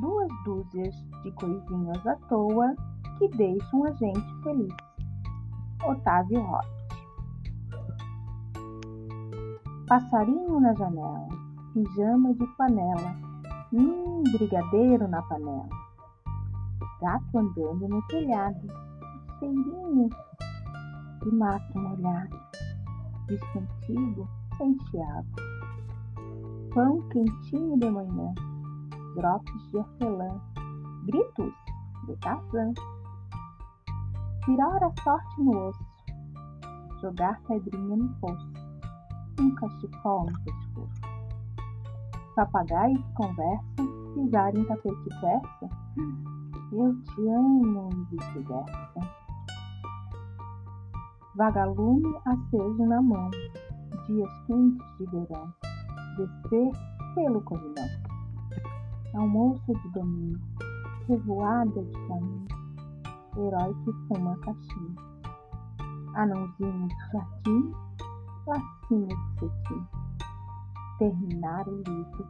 duas dúzias de coisinhas à toa que deixam a gente feliz. Otávio Roth. Passarinho na janela, pijama de panela, hum, brigadeiro na panela. Gato andando no telhado, cheirinho de mato molhado, disco antigo sem chiado. Pão quentinho de manhã, drops de hortelã, gritos de Tarzan. Tirar a sorte no osso, jogar pedrinha no poço, um cachecol no pescoço. Papagaios que conversam, pisar em tapete persa, eu te amo e vice-versa. Vagalume aceso na mão, dias quentes de verão, descer pelo corridão. Almoço de domingo, revoada de caminho, herói que fuma caixinha. Anãozinho de jardim, lacinho de cetim. Terminar o livro.